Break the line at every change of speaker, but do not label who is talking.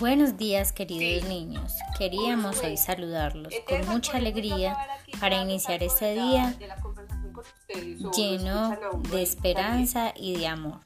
Buenos días queridos niños. Queríamos hoy saludarlos con mucha alegría para iniciar este día lleno de esperanza y de amor.